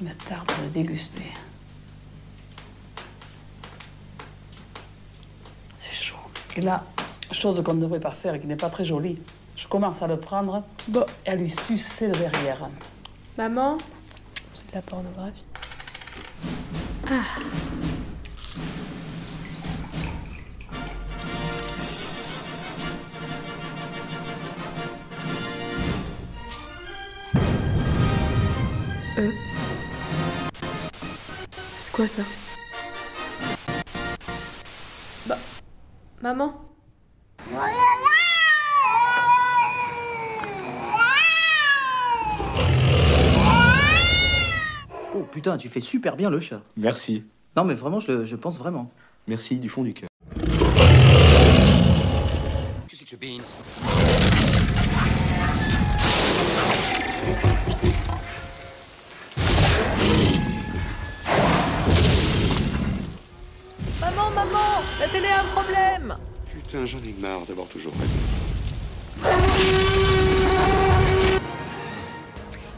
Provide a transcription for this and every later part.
Il me tarde de le déguster. C'est chaud. Et là, chose qu'on ne devrait pas faire et qui n'est pas très jolie, je commence à le prendre Bon, et à lui sucer le derrière. maman, c'est de la pornographie. Ah. Quoi ça Bah, maman Oh putain, tu fais super bien le chat. Merci. Non mais vraiment, je, le- je pense vraiment. Merci du fond du cœur. Qu'est-ce que La télé a un problème Putain, j'en ai marre d'avoir toujours raison.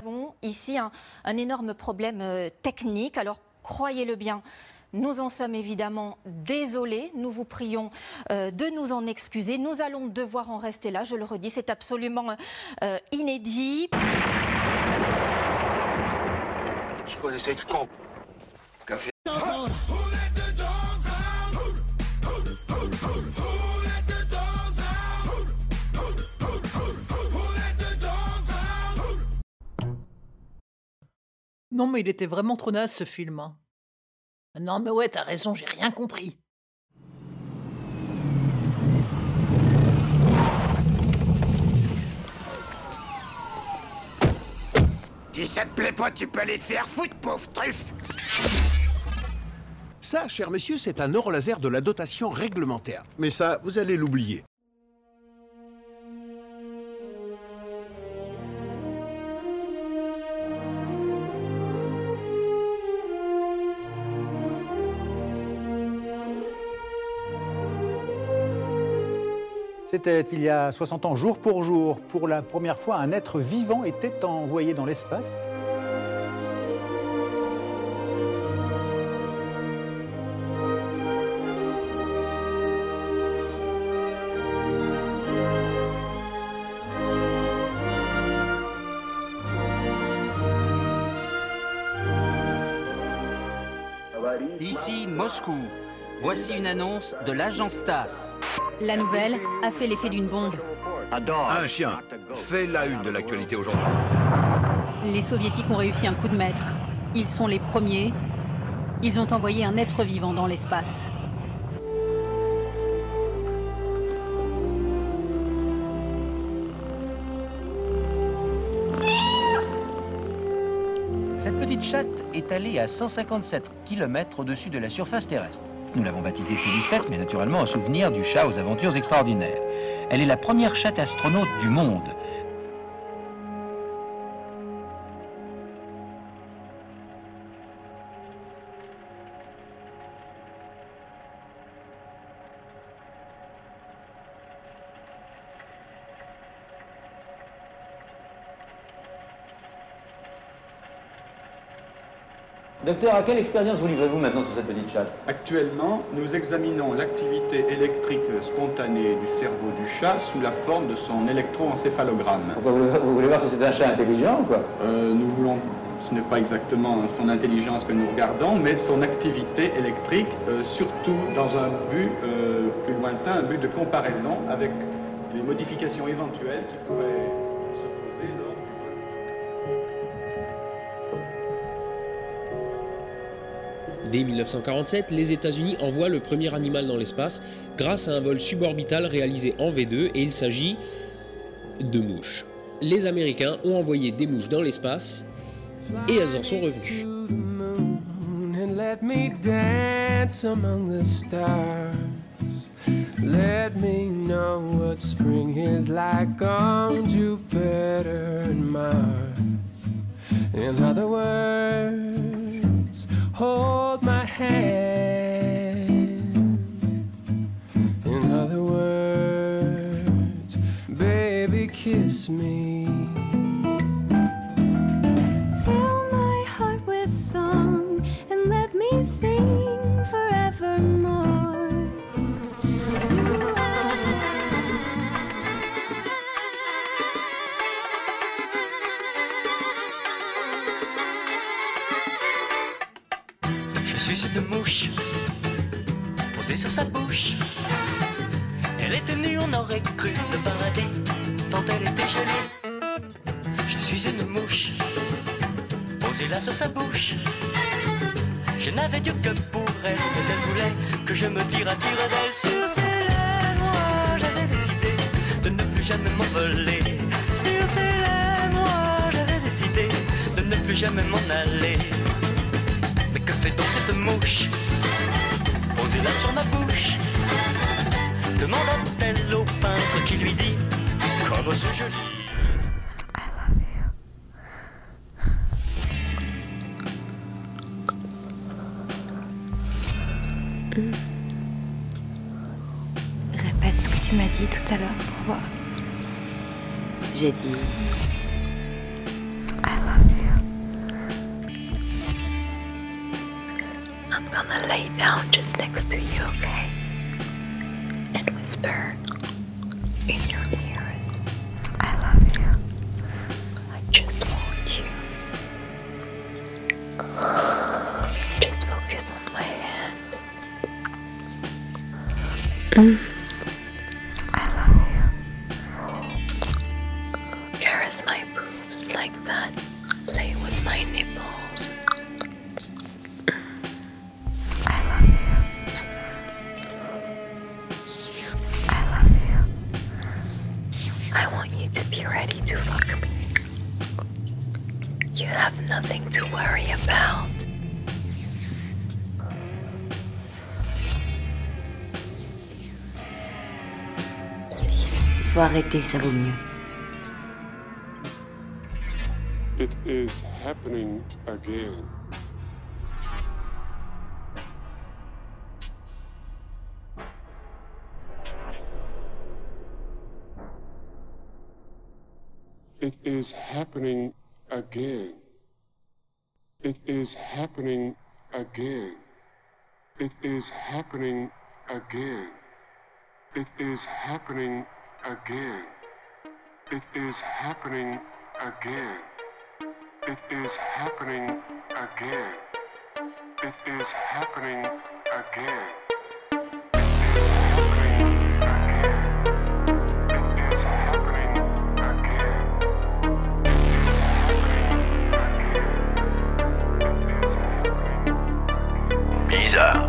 Nous avons ici un, un énorme problème euh, technique. Alors, croyez-le bien, nous en sommes évidemment désolés. Nous vous prions euh, de nous en excuser. Nous allons devoir en rester là. Je le redis, c'est absolument euh, inédit. Je connaissais le con. Café. Non, mais il était vraiment trop naze ce film. hein. Non, mais ouais, t'as raison, j'ai rien compris. Si ça te plaît pas, tu peux aller te faire foutre, pauvre truffe Ça, cher monsieur, c'est un or laser de la dotation réglementaire. Mais ça, vous allez l'oublier. C'était il y a 60 ans, jour pour jour. Pour la première fois, un être vivant était envoyé dans l'espace. Ici Moscou. Voici une annonce de l'agence TASS. La nouvelle a fait l'effet d'une bombe. Un chien fait la une de l'actualité aujourd'hui. Les soviétiques ont réussi un coup de maître. Ils sont les premiers. Ils ont envoyé un être vivant dans l'espace. Cette petite chatte est allée à 157 km au-dessus de la surface terrestre. Nous l'avons baptisée Félicette, mais naturellement en souvenir du chat aux aventures extraordinaires. Elle est la première chatte astronaute du monde. Docteur, à quelle expérience vous livrez-vous maintenant sur cette petite chatte Actuellement, nous examinons l'activité électrique spontanée du cerveau du chat sous la forme de son électroencéphalogramme. Pourquoi vous, vous voulez voir si c'est un chat intelligent ou quoi Euh, nous voulons, ce n'est pas exactement son intelligence que nous regardons, mais son activité électrique, euh, surtout dans un but euh, plus lointain, un but de comparaison avec les modifications éventuelles qui pourraient Dès 1947, les États-Unis envoient le premier animal dans l'espace grâce à un vol suborbital réalisé en V2 et il s'agit de mouches. Les Américains ont envoyé des mouches dans l'espace et elles en sont revenues. let me what spring is like on Jupiter Mars. In other hold my hand. In other words, baby, kiss me. Je suis une mouche posée sur sa bouche. Elle était nue, on aurait cru le paradis, tant elle était jolie. Je suis une mouche posée là sur sa bouche. Je n'avais Dieu que pour elle, mais elle voulait que je me tire à tire d'elle sur ses lèvres. Moi, j'avais décidé de ne plus jamais m'envoler. Sur ses lèvres, moi, j'avais décidé de ne plus jamais m'en aller. Donc cette mouche posée là sur ma bouche Demanda-t-elle au peintre qui lui dit Comme c'est joli Répète ce que tu m'as dit tout à l'heure pour voir. J'ai dit. Lay down just next to you, okay? And whisper in your ear, I love you. I just want you. Just focus on my hand. Mm. I love you. Caress my boobs like that. Play with my nipples. Faut arrêter, ça vaut mieux. It is happening again. It is happening again. It is happening again. It is happening again. It is happening again. It is happening again. It is happening again. It is happening again. Bizarre.